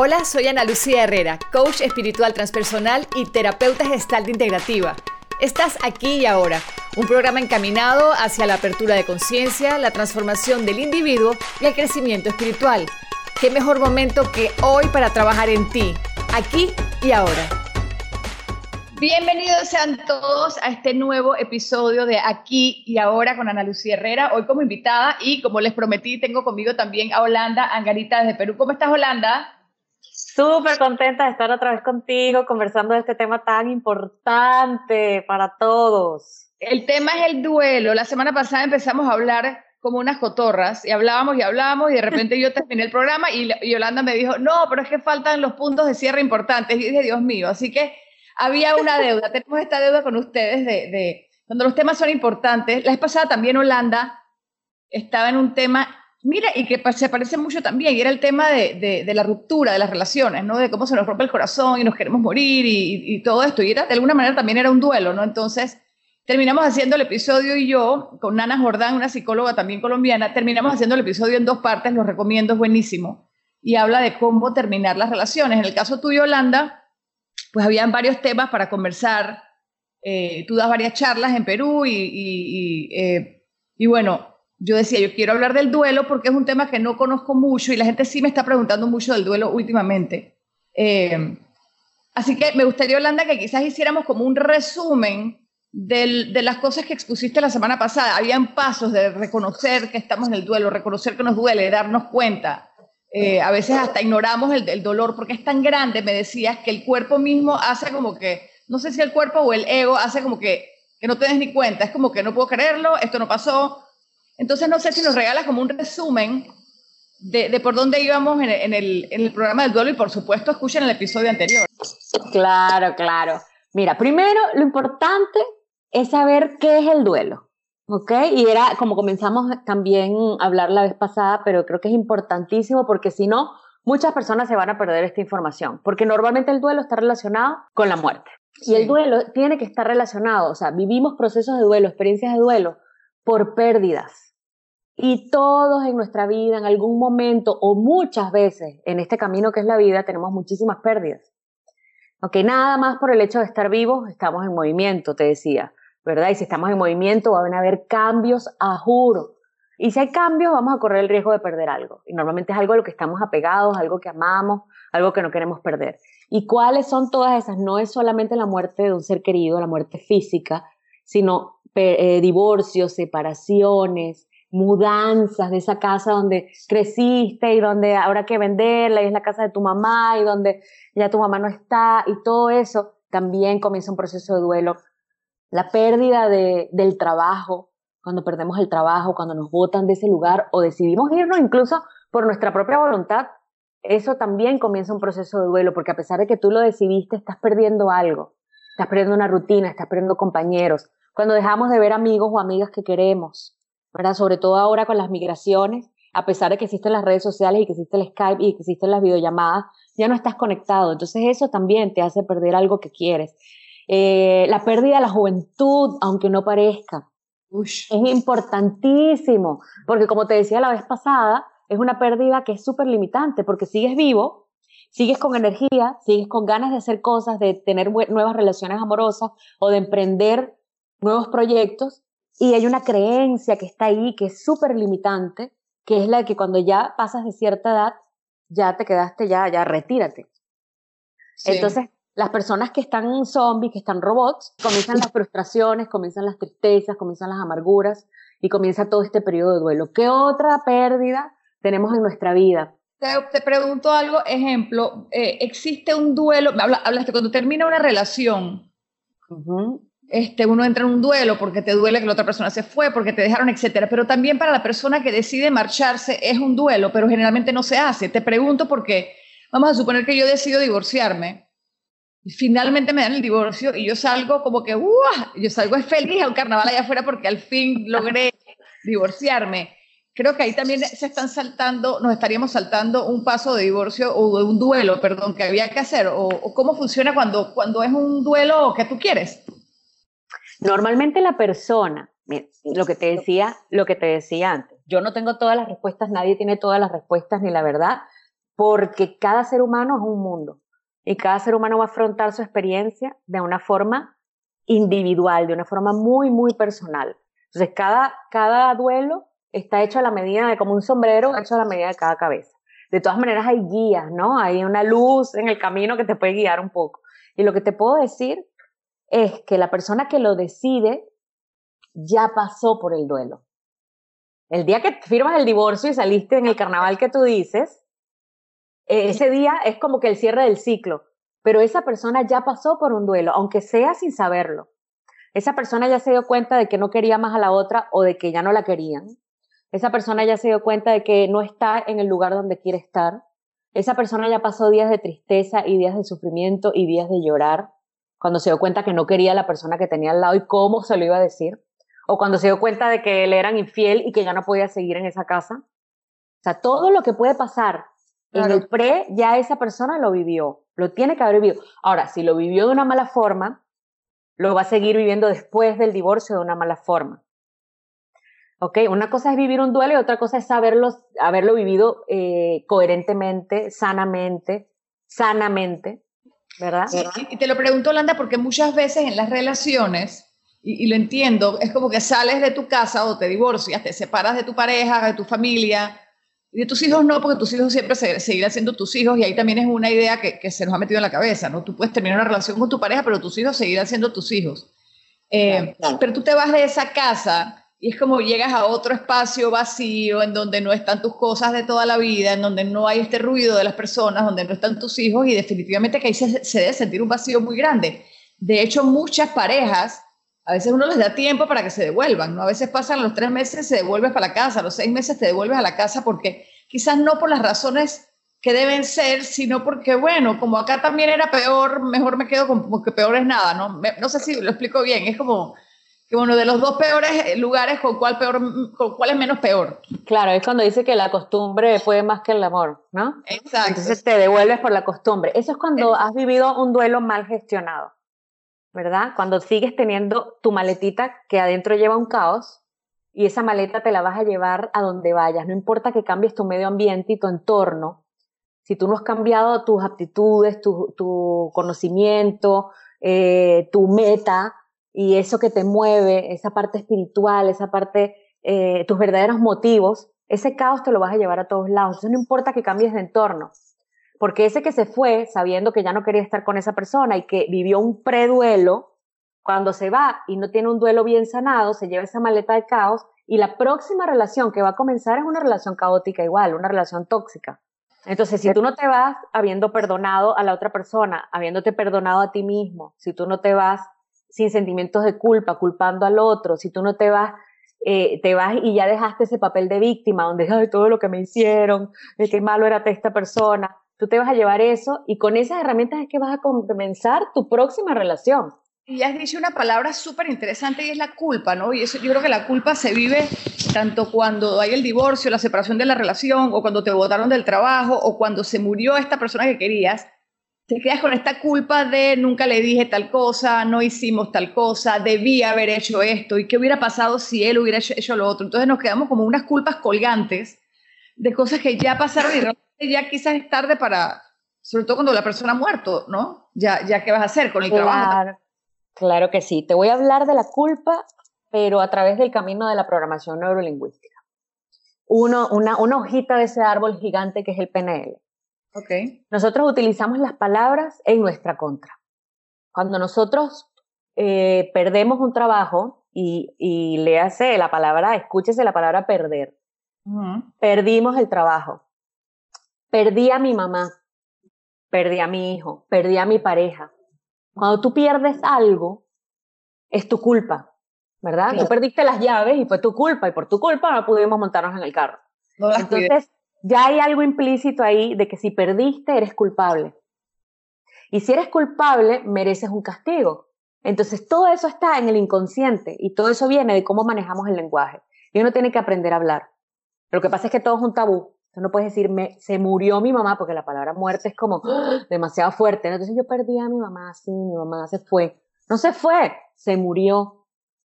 Hola, soy Ana Lucía Herrera, coach espiritual transpersonal y terapeuta gestalt integrativa. Estás aquí y ahora, un programa encaminado hacia la apertura de conciencia, la transformación del individuo y el crecimiento espiritual. ¿Qué mejor momento que hoy para trabajar en ti, aquí y ahora? Bienvenidos sean todos a este nuevo episodio de Aquí y Ahora con Ana Lucía Herrera, hoy como invitada y como les prometí, tengo conmigo también a Holanda Angarita desde Perú. ¿Cómo estás, Holanda? Súper contenta de estar otra vez contigo conversando de este tema tan importante para todos. El tema es el duelo. La semana pasada empezamos a hablar como unas cotorras y hablábamos y hablábamos y de repente yo terminé el programa y, Yolanda me dijo, no, pero es que faltan los puntos de cierre importantes. Y dije, Dios mío, así que había una deuda. Tenemos esta deuda con ustedes de, de cuando los temas son importantes. La vez pasada también Holanda estaba en un tema Mira, y que se parece mucho también, y era el tema de, de, la ruptura de las relaciones, ¿no? De cómo se nos rompe el corazón y nos queremos morir y, y, todo esto. Y de alguna manera también era un duelo, ¿no? Entonces, terminamos haciendo el episodio y yo, con Nana Jordán, una psicóloga también colombiana, terminamos haciendo el episodio en dos partes, lo recomiendo, es buenísimo. Y habla de cómo terminar las relaciones. En el caso tuyo, Yolanda, pues habían varios temas para conversar. Eh, tú das varias charlas en Perú y, y, eh, y bueno, yo decía, yo quiero hablar del duelo porque es un tema que no conozco mucho y la gente sí me está preguntando mucho del duelo últimamente. Eh, así que me gustaría, Holanda, que quizás hiciéramos como un resumen de las cosas que expusiste la semana pasada. Habían pasos de reconocer que estamos en el duelo, reconocer que nos duele, darnos cuenta. Eh, a veces hasta ignoramos el, dolor porque es tan grande, me decías, que el cuerpo mismo hace como que, no sé si el cuerpo o el ego hace como que, que no te des ni cuenta, es como que no puedo creerlo, esto no pasó, entonces, no sé si nos regalas como un resumen de, por dónde íbamos en, el, programa del duelo y, por supuesto, escuchen el episodio anterior. Claro, claro. Mira, primero, lo importante es saber qué es el duelo. ¿Ok? Y era como comenzamos también a hablar la vez pasada, pero creo que es importantísimo porque si no, muchas personas se van a perder esta información, porque normalmente el duelo está relacionado con la muerte. Y el duelo tiene que estar relacionado, o sea, vivimos procesos de duelo, experiencias de duelo por pérdidas. Y todos en nuestra vida, en algún momento o muchas veces en este camino que es la vida, tenemos muchísimas pérdidas. Aunque nada más por el hecho de estar vivos, estamos en movimiento, te decía, ¿verdad? Y si estamos en movimiento, van a haber cambios a juro. Y si hay cambios, vamos a correr el riesgo de perder algo. Y normalmente es algo a lo que estamos apegados, algo que amamos, algo que no queremos perder. ¿Y cuáles son todas esas? No es solamente la muerte de un ser querido, la muerte física, sino eh, divorcios, separaciones, mudanzas de esa casa donde creciste y donde ahora que venderla y es la casa de tu mamá y donde ya tu mamá no está y todo eso, también comienza un proceso de duelo. La pérdida de, del trabajo, cuando perdemos el trabajo, cuando nos botan de ese lugar o decidimos irnos incluso por nuestra propia voluntad, eso también comienza un proceso de duelo porque a pesar de que tú lo decidiste, estás perdiendo algo, estás perdiendo una rutina, estás perdiendo compañeros. Cuando dejamos de ver amigos o amigas que queremos, sobre todo ahora con las migraciones, a pesar de que existen las redes sociales y que existe el Skype y que existen las videollamadas, ya no estás conectado. Entonces eso también te hace perder algo que quieres. Eh, la pérdida de la juventud, aunque no parezca, es importantísimo, porque como te decía la vez pasada, es una pérdida que es súper limitante, porque sigues vivo, sigues con energía, sigues con ganas de hacer cosas, de tener nuevas relaciones amorosas o de emprender nuevos proyectos, y hay una creencia que está ahí, que es súper limitante, que es la de que cuando ya pasas de cierta edad, ya te quedaste, ya, ya retírate. Entonces, las personas que están zombies, que están robots, comienzan las frustraciones, comienzan las tristezas, comienzan las amarguras y comienza todo este periodo de duelo. ¿Qué otra pérdida tenemos en nuestra vida? Te, pregunto algo, ejemplo, eh, existe un duelo, hablaste cuando termina una relación, este, uno entra en un duelo porque te duele que la otra persona se fue, porque te dejaron, etcétera. Pero también para la persona que decide marcharse es un duelo, pero generalmente no se hace. Te pregunto porque vamos a suponer que yo decido divorciarme y finalmente me dan el divorcio y yo salgo como que, ¡uah! Yo salgo feliz a un carnaval allá afuera porque al fin logré divorciarme. Creo que ahí también se están saltando, nos estaríamos saltando un paso de divorcio o de un duelo, perdón, que había que hacer. O, o cómo funciona cuando, cuando es un duelo que tú quieres. Normalmente la persona, lo que te decía, lo que te decía antes, yo no tengo todas las respuestas, nadie tiene todas las respuestas ni la verdad, porque cada ser humano es un mundo y cada ser humano va a afrontar su experiencia de una forma individual, de una forma muy, muy personal. Entonces, cada, cada duelo está hecho a la medida de como un sombrero, hecho a la medida de cada cabeza. De todas maneras, hay guías, ¿no? Hay una luz en el camino que te puede guiar un poco. Y lo que te puedo decir es que la persona que lo decide ya pasó por el duelo. El día que firmas el divorcio y saliste en el carnaval que tú dices, ese día es como que el cierre del ciclo, pero esa persona ya pasó por un duelo, aunque sea sin saberlo. Esa persona ya se dio cuenta de que no quería más a la otra o de que ya no la querían. Esa persona ya se dio cuenta de que no está en el lugar donde quiere estar. Esa persona ya pasó días de tristeza y días de sufrimiento y días de llorar cuando se dio cuenta que no quería a la persona que tenía al lado y cómo se lo iba a decir. O cuando se dio cuenta de que le eran infiel y que ya no podía seguir en esa casa. O sea, todo lo que puede pasar en el pre, ya esa persona lo vivió, lo tiene que haber vivido. Ahora, si lo vivió de una mala forma, lo va a seguir viviendo después del divorcio de una mala forma. ¿Ok? Una cosa es vivir un duelo y otra cosa es saberlo, haberlo vivido eh, coherentemente, sanamente, sanamente, ¿verdad? Y, te lo pregunto, Landa, porque muchas veces en las relaciones, y, y, lo entiendo, es como que sales de tu casa o te divorcias, te separas de tu pareja, de tu familia, y de tus hijos no, porque tus hijos siempre se, seguirán siendo tus hijos y ahí también es una idea que, que, se nos ha metido en la cabeza, ¿no? Tú puedes terminar una relación con tu pareja, pero tus hijos seguirán siendo tus hijos. Eh, pero tú te vas de esa casa y es como llegas a otro espacio vacío en donde no están tus cosas de toda la vida, en donde no hay este ruido de las personas, donde no están tus hijos y definitivamente que ahí se, se debe sentir un vacío muy grande. De hecho, muchas parejas a veces uno les da tiempo para que se devuelvan, ¿no? A veces pasan los tres meses, se devuelves para la casa, los seis meses te devuelves a la casa porque quizás no por las razones que deben ser, sino porque, bueno, como acá también era peor, mejor me quedo con que peor es nada, ¿no? no sé si lo explico bien, es como que, bueno, de los dos peores lugares, ¿con cuál, peor, con cuál es menos peor? Claro, es cuando dice que la costumbre puede más que el amor, ¿no? Exacto. Entonces te devuelves por la costumbre. Eso es cuando has vivido un duelo mal gestionado. ¿verdad? Cuando sigues teniendo tu maletita que adentro lleva un caos y esa maleta te la vas a llevar a donde vayas, no importa que cambies tu medio ambiente y tu entorno, si tú no has cambiado tus aptitudes, tu, conocimiento, eh, tu meta y eso que te mueve, esa parte espiritual, esa parte, eh, tus verdaderos motivos, ese caos te lo vas a llevar a todos lados. Entonces no importa que cambies de entorno, porque ese que se fue sabiendo que ya no quería estar con esa persona y que vivió un preduelo, cuando se va y no tiene un duelo bien sanado, se lleva esa maleta de caos y la próxima relación que va a comenzar es una relación caótica igual, una relación tóxica. Entonces, si tú no te vas habiendo perdonado a la otra persona, habiéndote perdonado a ti mismo, si tú no te vas sin sentimientos de culpa, culpando al otro, si tú no te vas, eh, te vas y ya dejaste ese papel de víctima, donde Ay, todo lo que me hicieron, qué malo era esta persona, tú te vas a llevar eso y con esas herramientas es que vas a comenzar tu próxima relación. Y has dicho una palabra súper interesante y es la culpa, ¿no? Y eso, yo creo que la culpa se vive tanto cuando hay el divorcio, la separación de la relación, o cuando te botaron del trabajo, o cuando se murió esta persona que querías. Te quedas con esta culpa de nunca le dije tal cosa, no hicimos tal cosa, debía haber hecho esto, y qué hubiera pasado si él hubiera hecho, hecho lo otro. Entonces nos quedamos como unas culpas colgantes de cosas que ya pasaron y ya quizás es tarde para, sobre todo cuando la persona ha muerto, ¿no? Ya, ya qué vas a hacer con el trabajo. Claro que sí. Te voy a hablar de la culpa, pero a través del camino de la programación neurolingüística. Uno, una, una hojita de ese árbol gigante que es el PNL. Okay. Nosotros utilizamos las palabras en nuestra contra. Cuando nosotros eh, perdemos un trabajo y, y le hace la palabra, escúchese la palabra perder. Perdimos el trabajo perdí a mi mamá, perdí a mi hijo, perdí a mi pareja. Cuando tú pierdes algo, es tu culpa, ¿verdad? Tú perdiste las llaves y fue tu culpa y por tu culpa no pudimos montarnos en el carro. Entonces, ya hay algo implícito ahí de que si perdiste, eres culpable. Y si eres culpable, mereces un castigo. Entonces, todo eso está en el inconsciente y todo eso viene de cómo manejamos el lenguaje. Y uno tiene que aprender a hablar. Lo que pasa es que todo es un tabú no puedes decirme, se murió mi mamá, porque la palabra muerte es como demasiado fuerte. Entonces yo perdí a mi mamá, sí, mi mamá se fue. No se fue, se murió.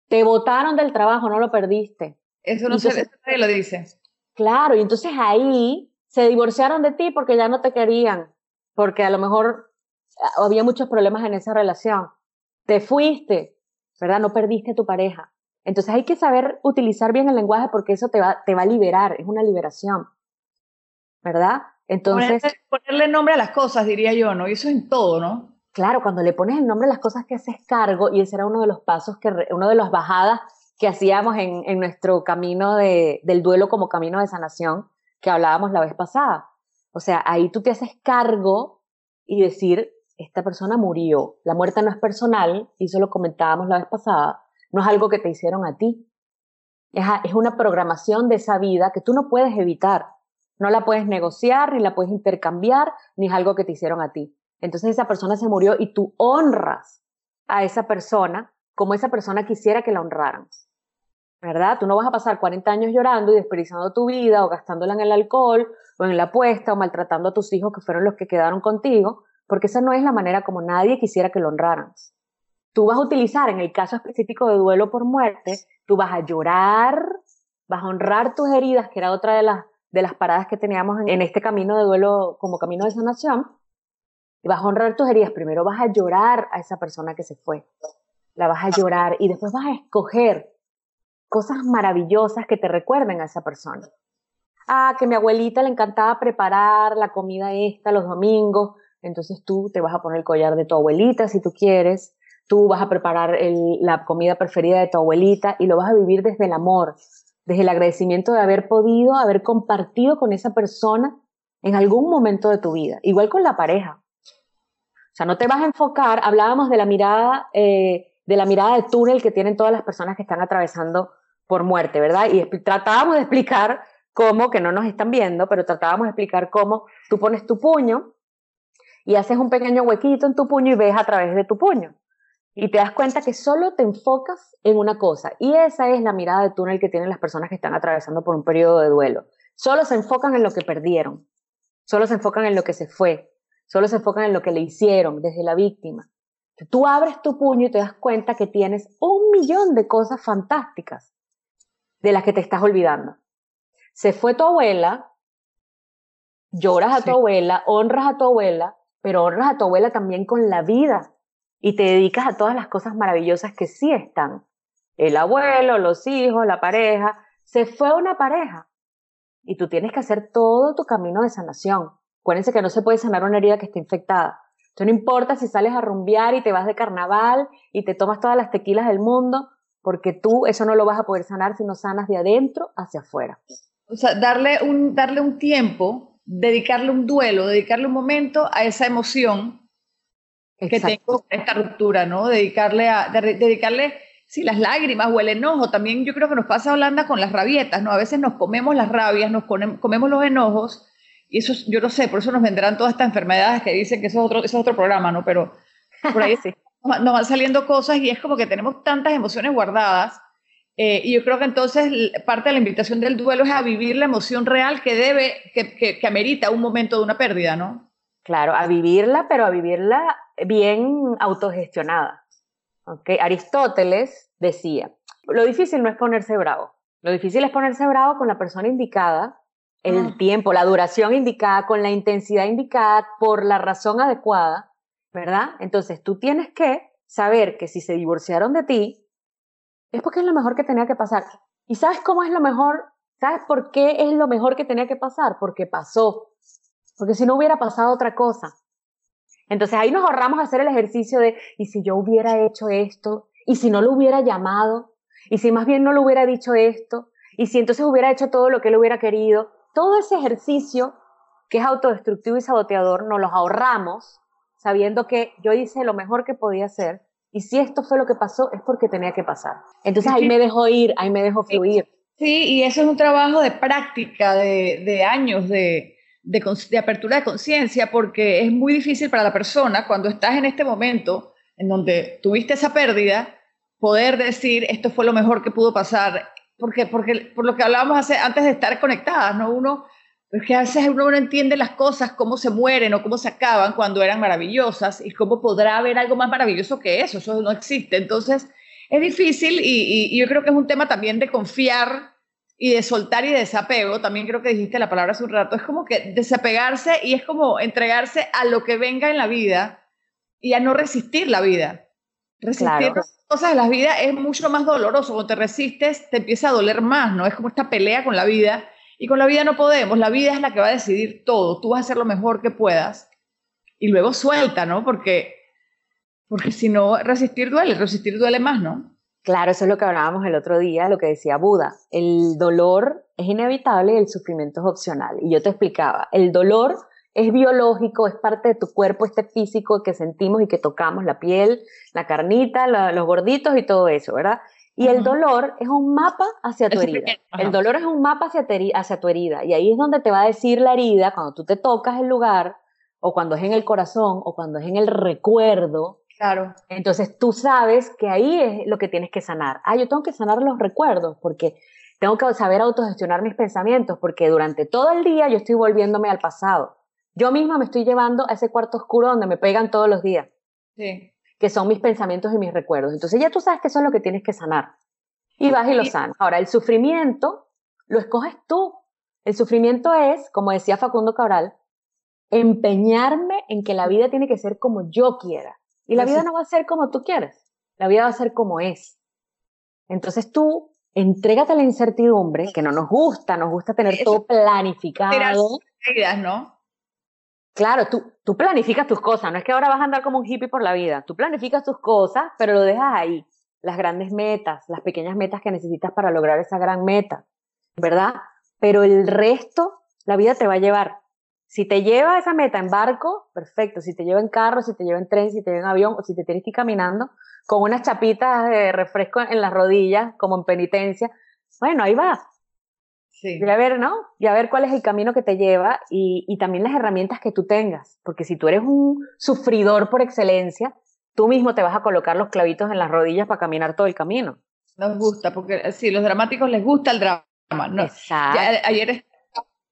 Te botaron del trabajo, no lo perdiste. Eso no se lo dice. Claro, y entonces ahí se divorciaron de ti porque ya no te querían, porque a lo mejor ah, había muchos problemas en esa relación. Te fuiste, ¿verdad? No perdiste a tu pareja. Entonces hay que saber utilizar bien el lenguaje porque eso te va, te va a liberar, es una liberación, ¿verdad? Entonces... Ponerle, nombre a las cosas, diría yo, ¿no? Y eso en todo, ¿no? Claro, cuando le pones el nombre a las cosas que haces cargo, y ese era uno de los pasos, que uno de las bajadas que hacíamos en, nuestro camino de, del duelo como camino de sanación, que hablábamos la vez pasada. O sea, ahí tú te haces cargo y decir, esta persona murió. La muerte no es personal, y eso lo comentábamos la vez pasada, no es algo que te hicieron a ti. Es, una programación de esa vida que tú no puedes evitar. No la puedes negociar, ni la puedes intercambiar, ni es algo que te hicieron a ti. Entonces esa persona se murió y tú honras a esa persona como esa persona quisiera que la honraran. ¿Verdad? Tú no vas a pasar 40 años llorando y desperdiciando tu vida o gastándola en el alcohol o en la apuesta o maltratando a tus hijos que fueron los que quedaron contigo, porque esa no es la manera como nadie quisiera que lo honraran tú vas a utilizar, en el caso específico de duelo por muerte, tú vas a llorar, vas a honrar tus heridas, que era otra de las, de las paradas que teníamos en, este camino de duelo como camino de sanación, y vas a honrar tus heridas. Primero vas a llorar a esa persona que se fue, la vas a llorar y después vas a escoger cosas maravillosas que te recuerden a esa persona. Ah, que mi abuelita le encantaba preparar la comida esta los domingos, entonces tú te vas a poner el collar de tu abuelita si tú quieres, tú vas a preparar la comida preferida de tu abuelita y lo vas a vivir desde el amor, desde el agradecimiento de haber podido, haber compartido con esa persona en algún momento de tu vida, igual con la pareja. O sea, no te vas a enfocar, hablábamos de la mirada, eh, de la mirada de túnel que tienen todas las personas que están atravesando por muerte, ¿verdad? Y tratábamos de explicar cómo, que no nos están viendo, pero tratábamos de explicar cómo tú pones tu puño y haces un pequeño huequito en tu puño y ves a través de tu puño y te das cuenta que solo te enfocas en una cosa. Y esa es la mirada de túnel que tienen las personas que están atravesando por un periodo de duelo. Solo se enfocan en lo que perdieron, solo se enfocan en lo que se fue, solo se enfocan en lo que le hicieron desde la víctima. Tú abres tu puño y te das cuenta que tienes un millón de cosas fantásticas de las que te estás olvidando. Se fue tu abuela, lloras a tu abuela, honras a tu abuela, pero honras a tu abuela también con la vida y te dedicas a todas las cosas maravillosas que sí están. El abuelo, los hijos, la pareja. Se fue una pareja y tú tienes que hacer todo tu camino de sanación. Acuérdense que no se puede sanar una herida que esté infectada. Entonces no importa si sales a rumbear y te vas de carnaval y te tomas todas las tequilas del mundo, porque tú eso no lo vas a poder sanar si no sanas de adentro hacia afuera. O sea, darle un, darle un tiempo, dedicarle un duelo, dedicarle un momento a esa emoción que tengo esta ruptura, ¿no? Dedicarle a, dedicarle, si las lágrimas o el enojo, también yo creo que nos pasa a Holanda con las rabietas, ¿no? A veces nos comemos las rabias, nos comemos los enojos, y eso, yo no sé, por eso nos vendrán todas estas enfermedades que dicen que eso es otro, eso es otro programa, ¿no? Pero por ahí sí. Nos van saliendo cosas y es como que tenemos tantas emociones guardadas. Eh, y yo creo que entonces parte de la invitación del duelo es a vivir la emoción real que debe, que, que, que amerita un momento de una pérdida, ¿no? Claro, a vivirla, pero a vivirla bien autogestionada. ¿okay? Aristóteles decía, lo difícil no es ponerse bravo, lo difícil es ponerse bravo con la persona indicada, el ah. tiempo, la duración indicada, con la intensidad indicada, por la razón adecuada, ¿verdad? Entonces tú tienes que saber que si se divorciaron de ti, es porque es lo mejor que tenía que pasar. ¿Y sabes cómo es lo mejor? ¿Sabes por qué es lo mejor que tenía que pasar? Porque pasó. Porque si no hubiera pasado otra cosa. Entonces ahí nos ahorramos hacer el ejercicio de, ¿y si yo hubiera hecho esto? ¿Y si no lo hubiera llamado? ¿Y si más bien no le hubiera dicho esto? ¿Y si entonces hubiera hecho todo lo que él hubiera querido? Todo ese ejercicio que es autodestructivo y saboteador, nos los ahorramos sabiendo que yo hice lo mejor que podía hacer y si esto fue lo que pasó es porque tenía que pasar. Entonces ahí me dejo ir, ahí me dejo fluir. Sí, y eso es un trabajo de práctica, de, de años, de, de, apertura de conciencia, porque es muy difícil para la persona cuando estás en este momento en donde tuviste esa pérdida, poder decir esto fue lo mejor que pudo pasar, porque, porque por lo que hablábamos hace, antes de estar conectadas, ¿no? Uno, es que a veces uno no entiende las cosas, cómo se mueren o cómo se acaban cuando eran maravillosas y cómo podrá haber algo más maravilloso que eso, eso no existe. Entonces, es difícil y, y yo creo que es un tema también de confiar y de soltar y desapego, también creo que dijiste la palabra hace un rato, es como que desapegarse y es como entregarse a lo que venga en la vida y a no resistir la vida. Resistir las cosas de la vida es mucho más doloroso. Cuando te resistes, te empieza a doler más, ¿no? Es como esta pelea con la vida. Y con la vida no podemos. La vida es la que va a decidir todo. Tú vas a hacer lo mejor que puedas. Y luego suelta, ¿no? Porque, porque si no, resistir duele. Resistir duele más, ¿no? Claro, eso es lo que hablábamos el otro día, lo que decía Buda. El dolor es inevitable y el sufrimiento es opcional. Y yo te explicaba, el dolor es biológico, es parte de tu cuerpo, este físico que sentimos y que tocamos, la piel, la carnita, los gorditos y todo eso, ¿verdad? Y el dolor es un mapa hacia tu herida. El dolor es un mapa hacia, hacia tu herida. Y ahí es donde te va a decir la herida, cuando tú te tocas el lugar, o cuando es en el corazón, o cuando es en el recuerdo, Claro. Entonces tú sabes que ahí es lo que tienes que sanar. Ah, yo tengo que sanar los recuerdos porque tengo que saber autogestionar mis pensamientos porque durante todo el día yo estoy volviéndome al pasado. Yo misma me estoy llevando a ese cuarto oscuro donde me pegan todos los días. Sí. Que son mis pensamientos y mis recuerdos. Entonces ya tú sabes que eso es lo que tienes que sanar. Y vas y lo sanas. Ahora, el sufrimiento lo escoges tú. El sufrimiento es, como decía Facundo Cabral, empeñarme en que la vida tiene que ser como yo quiera. Y la vida no va a ser como tú quieres, la vida va a ser como es. Entonces tú entrégate a la incertidumbre, que no nos gusta, nos gusta tener todo planificado. ¿no? Claro, tú, tú planificas tus cosas, no es que ahora vas a andar como un hippie por la vida, tú planificas tus cosas, pero lo dejas ahí, las grandes metas, las pequeñas metas que necesitas para lograr esa gran meta, ¿verdad? Pero el resto, la vida te va a llevar. Si te lleva esa meta en barco, perfecto. Si te lleva en carro, si te lleva en tren, si te lleva en avión o si te tienes que ir caminando con unas chapitas de refresco en las rodillas, como en penitencia, bueno, ahí va. Sí. Y a ver, ¿no? Y a ver cuál es el camino que te lleva y, y también las herramientas que tú tengas. Porque si tú eres un sufridor por excelencia, tú mismo te vas a colocar los clavitos en las rodillas para caminar todo el camino. Nos gusta, porque sí, los dramáticos les gusta el drama. ¿no? Exacto. ayer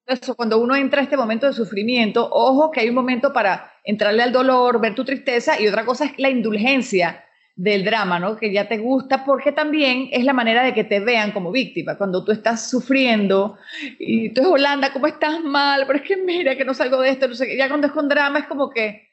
eso, cuando uno entra a este momento de sufrimiento, ojo que hay un momento para entrarle al dolor, ver tu tristeza y otra cosa es la indulgencia del drama, ¿no? Que ya te gusta porque también es la manera de que te vean como víctima. Cuando tú estás sufriendo y tú es Holanda, ¿cómo estás mal? Pero es que mira que no salgo de esto, no sé Ya cuando es con drama es como que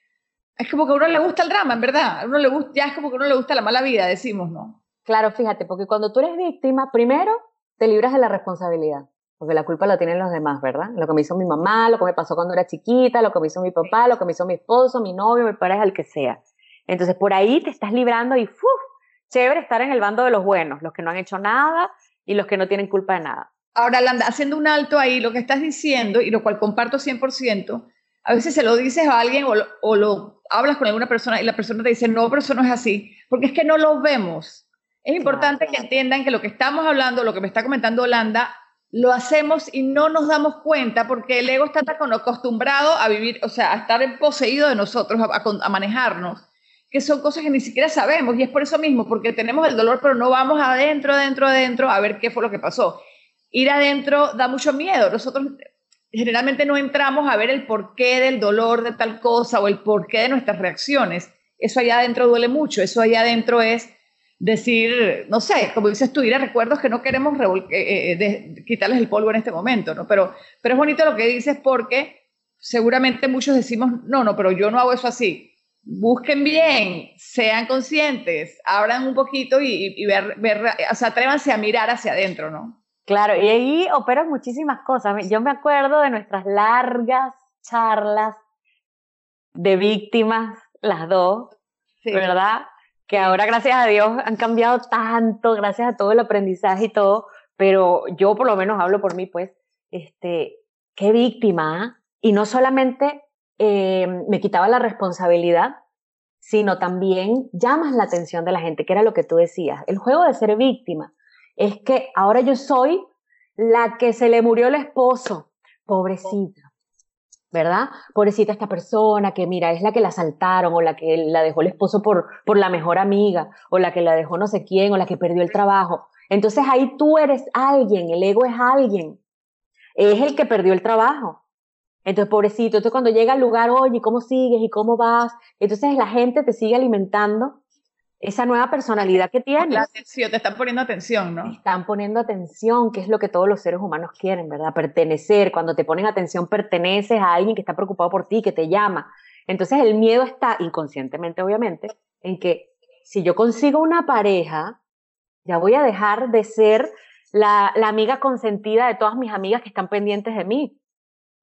es como que a uno le gusta el drama, en verdad. A uno le gusta, ya es como que a uno le gusta la mala vida, decimos, ¿no? Claro, fíjate, porque cuando tú eres víctima, primero te libras de la responsabilidad porque la culpa la tienen los demás, ¿verdad? Lo que me hizo mi mamá, lo que me pasó cuando era chiquita, lo que me hizo mi papá, lo que me hizo mi esposo, mi novio, mi pareja, el que sea. Entonces por ahí te estás librando y ¡uf! chévere estar en el bando de los buenos, los que no han hecho nada y los que no tienen culpa de nada. Ahora, Landa, haciendo un alto ahí, lo que estás diciendo, y lo cual comparto 100%, a veces se lo dices a alguien o lo, o lo hablas con alguna persona y la persona te dice, no, pero eso no es así, porque es que no lo vemos. Es importante que entiendan que lo que estamos hablando, lo que me está comentando Holanda, lo hacemos y no nos damos cuenta porque el ego está tan acostumbrado a vivir, o sea, a estar poseído de nosotros, a, manejarnos, que son cosas que ni siquiera sabemos y es por eso mismo, porque tenemos el dolor, pero no vamos adentro, adentro, adentro a ver qué fue lo que pasó. Ir adentro da mucho miedo. Nosotros generalmente no entramos a ver el porqué del dolor de tal cosa o el porqué de nuestras reacciones. Eso allá adentro duele mucho, eso allá adentro es decir, no sé, como dices tú, ir a recuerdos que no queremos eh, eh, quitarles el polvo en este momento, ¿no? Pero, pero es bonito lo que dices porque seguramente muchos decimos, no, no, pero yo no hago eso así. Busquen bien, sean conscientes, abran un poquito y, ver, ver, o sea, atrévanse a mirar hacia adentro, ¿no? Claro, y ahí operan muchísimas cosas. Yo me acuerdo de nuestras largas charlas de víctimas, las dos, ¿verdad? que ahora gracias a Dios han cambiado tanto, gracias a todo el aprendizaje y todo, pero yo por lo menos hablo por mí, pues, este, qué víctima, ¿ah? y no solamente eh, me quitaba la responsabilidad, sino también llamas la atención de la gente, que era lo que tú decías. El juego de ser víctima es que ahora yo soy la que se le murió el esposo, pobrecita. ¿verdad? Pobrecita esta persona que, mira, es la que la asaltaron o la que la dejó el esposo por, por la mejor amiga o la que la dejó no sé quién o la que perdió el trabajo. Entonces ahí tú eres alguien, el ego es alguien, es el que perdió el trabajo. Entonces, pobrecito, entonces cuando llega al lugar, oye, ¿cómo sigues y cómo vas? Entonces la gente te sigue alimentando esa nueva personalidad que tienes. La atención, te están poniendo atención, ¿no? están poniendo atención, que es lo que todos los seres humanos quieren, ¿verdad? Pertenecer. Cuando te ponen atención, perteneces a alguien que está preocupado por ti, que te llama. Entonces el miedo está, inconscientemente obviamente, en que si yo consigo una pareja, ya voy a dejar de ser la, la amiga consentida de todas mis amigas que están pendientes de mí.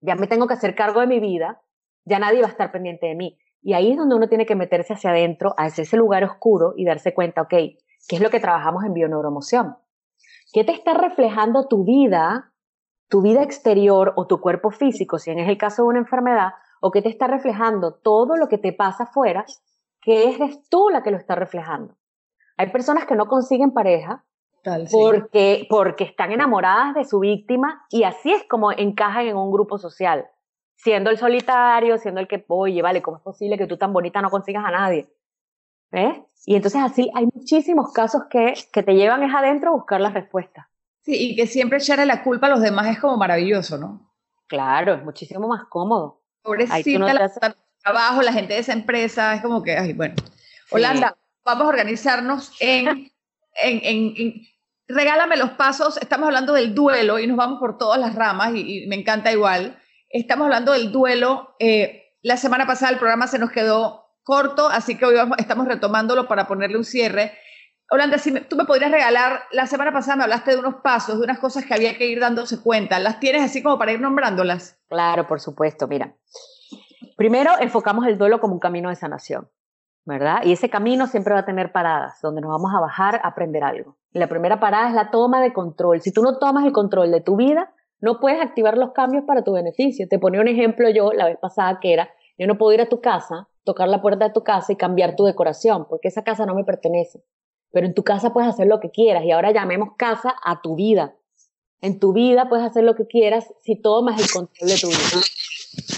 Ya me tengo que hacer cargo de mi vida, ya nadie va a estar pendiente de mí. Y ahí es donde uno tiene que meterse hacia adentro, a ese lugar oscuro y darse cuenta, ok, ¿qué es lo que trabajamos en bioneuromoción? ¿Qué te está reflejando tu vida, tu vida exterior o tu cuerpo físico, si es el caso de una enfermedad, o qué te está reflejando todo lo que te pasa afuera, que eres tú la que lo está reflejando? Hay personas que no consiguen pareja porque, porque están enamoradas de su víctima y así es como encajan en un grupo social siendo el solitario, siendo el que, oye, vale, ¿cómo es posible que tú tan bonita no consigas a nadie? ¿Eh? Y entonces así hay muchísimos casos que, que te llevan es adentro a buscar las respuestas. Sí, y que siempre echarle la culpa a los demás es como maravilloso, ¿no? Claro, es muchísimo más cómodo. Pobrecita, no la trabajo, la gente de esa empresa, es como que, ay, bueno. Holanda, vamos a organizarnos en, en, en, regálame los pasos, estamos hablando del duelo y nos vamos por todas las ramas y me encanta igual. Estamos hablando del duelo. Eh, la semana pasada el programa se nos quedó corto, así que hoy estamos retomándolo para ponerle un cierre. Holanda, si tú me podrías regalar, la semana pasada me hablaste de unos pasos, de unas cosas que había que ir dándose cuenta. ¿Las tienes así como para ir nombrándolas? Claro, por supuesto. Mira, primero enfocamos el duelo como un camino de sanación, ¿verdad? Y ese camino siempre va a tener paradas, donde nos vamos a bajar a aprender algo. La primera parada es la toma de control. Si tú no tomas el control de tu vida, no puedes activar los cambios para tu beneficio. Te ponía un ejemplo yo la vez pasada que era, yo no puedo ir a tu casa, tocar la puerta de tu casa y cambiar tu decoración, porque esa casa no me pertenece. Pero en tu casa puedes hacer lo que quieras y ahora llamemos casa a tu vida. En tu vida puedes hacer lo que quieras si tomas el control de tu vida.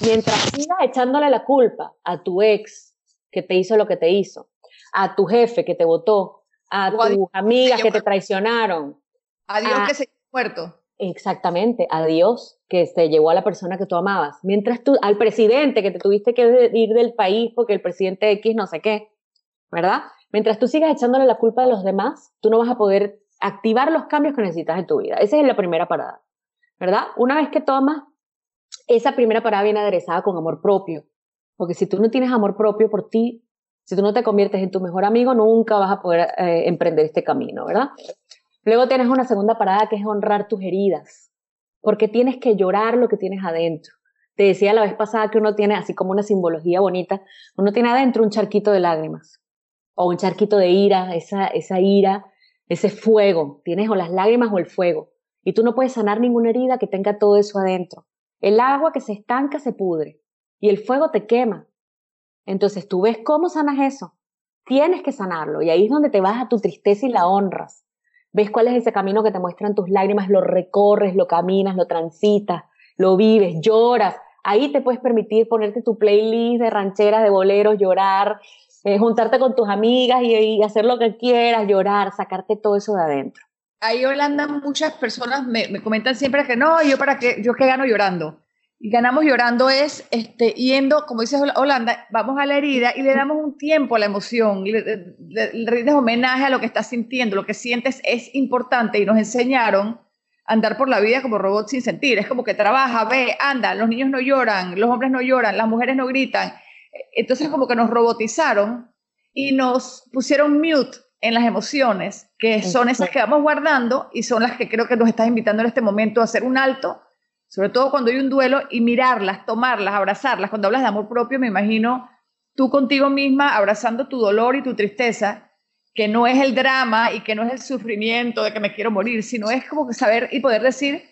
Mientras sigas echándole la culpa a tu ex que te hizo lo que te hizo, a tu jefe que te votó, a tus amigas que te traicionaron. A Dios que se muerto. Exactamente, a Dios que se llevó a la persona que tú amabas. Mientras tú, al presidente que te tuviste que ir del país porque el presidente X no sé qué, ¿verdad? Mientras tú sigas echándole la culpa a los demás, tú no vas a poder activar los cambios que necesitas en tu vida. Esa es la primera parada, ¿verdad? Una vez que tomas, esa primera parada viene aderezada con amor propio. Porque si tú no tienes amor propio por ti, si tú no te conviertes en tu mejor amigo, nunca vas a poder eh, emprender este camino, ¿verdad? Luego tienes una segunda parada que es honrar tus heridas, porque tienes que llorar lo que tienes adentro. Te decía la vez pasada que uno tiene, así como una simbología bonita, uno tiene adentro un charquito de lágrimas o un charquito de ira, esa, esa ira, ese fuego. Tienes o las lágrimas o el fuego. Y tú no puedes sanar ninguna herida que tenga todo eso adentro. El agua que se estanca se pudre y el fuego te quema. Entonces tú ves cómo sanas eso. Tienes que sanarlo y ahí es donde te vas a tu tristeza y la honras ves cuál es ese camino que te muestran tus lágrimas, lo recorres, lo caminas, lo transitas, lo vives, lloras. Ahí te puedes permitir ponerte tu playlist de rancheras, de boleros, llorar, eh, juntarte con tus amigas y, hacer lo que quieras, llorar, sacarte todo eso de adentro. Ahí Holanda muchas personas me, me comentan siempre que no, yo para qué, yo qué gano llorando. Ganamos llorando es este, yendo, como dices Holanda, vamos a la herida y le damos un tiempo a la emoción, le, rindes homenaje a lo que estás sintiendo, lo que sientes es importante y nos enseñaron a andar por la vida como robots sin sentir. Es como que trabaja, ve, anda, los niños no lloran, los hombres no lloran, las mujeres no gritan. Entonces como que nos robotizaron y nos pusieron mute en las emociones, que son esas que vamos guardando y son las que creo que nos estás invitando en este momento a hacer un alto sobre todo cuando hay un duelo, y mirarlas, tomarlas, abrazarlas. Cuando hablas de amor propio, me imagino tú contigo misma abrazando tu dolor y tu tristeza, que no es el drama y que no es el sufrimiento de que me quiero morir, sino es como que saber y poder decir,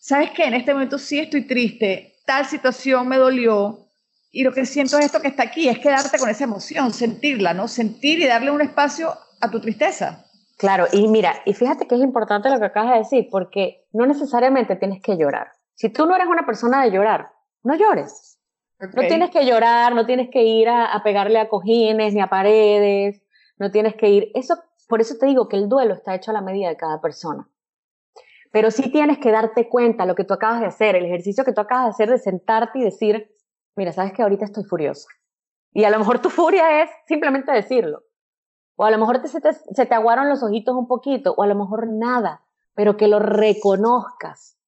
¿sabes qué? En este momento sí estoy triste, tal situación me dolió, y lo que siento es esto que está aquí, es quedarte con esa emoción, sentirla, ¿no? Sentir y darle un espacio a tu tristeza. Claro, y mira, y fíjate que es importante lo que acabas de decir, porque no necesariamente tienes que llorar. Si tú no eres una persona de llorar, no llores. No tienes que llorar, no tienes que ir a, pegarle a cojines ni a paredes, no tienes que ir. Eso, por eso te digo que el duelo está hecho a la medida de cada persona. Pero sí tienes que darte cuenta lo que tú acabas de hacer, el ejercicio que tú acabas de hacer de sentarte y decir, mira, sabes que ahorita estoy furiosa. Y a lo mejor tu furia es simplemente decirlo. o a lo mejor se, te, se te aguaron los ojitos un poquito, o a lo mejor nada, pero que lo reconozcas.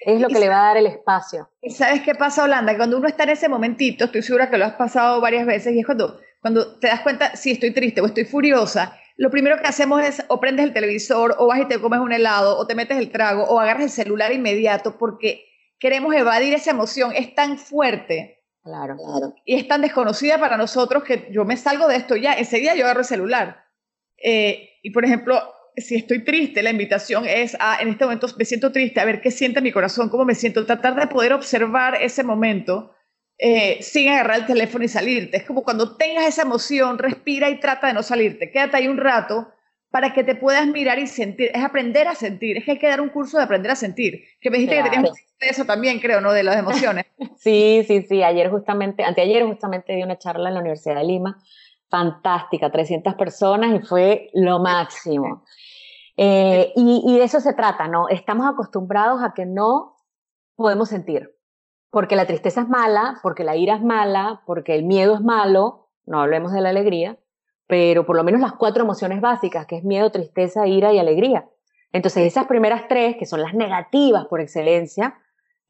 Es lo que le va a dar el espacio. ¿Y sabes qué pasa, Holanda? Cuando uno está en ese momentito, estoy segura que lo has pasado varias veces, y es cuando, cuando te das cuenta si estoy triste o estoy furiosa, lo primero que hacemos es o prendes el televisor, o vas y te comes un helado, o te metes el trago, o agarras el celular inmediato, porque queremos evadir esa emoción. Es tan fuerte Claro, claro. Y es tan desconocida para nosotros que yo me salgo de esto ya, enseguida yo agarro el celular. Eh, y por ejemplo, si estoy triste, la invitación es a, en este momento me siento triste, a ver qué siente mi corazón, cómo me siento, tratar de poder observar ese momento eh, sin agarrar el teléfono y salirte. Es como cuando tengas esa emoción, respira y trata de no salirte. Quédate ahí un rato para que te puedas mirar y sentir. Es aprender a sentir. Es que hay que dar un curso de aprender a sentir. Que me dijiste que tenías eso también, creo, ¿no? De las emociones. sí, sí, sí. Ayer justamente, anteayer justamente di una charla en la Universidad de Lima. Fantástica, 300 personas y fue lo máximo. Eh, y, de eso se trata, ¿no? Estamos acostumbrados a que no podemos sentir. Porque la tristeza es mala, porque la ira es mala, porque el miedo es malo, no hablemos de la alegría, pero por lo menos las cuatro emociones básicas, que es miedo, tristeza, ira y alegría. Entonces, esas primeras tres, que son las negativas por excelencia,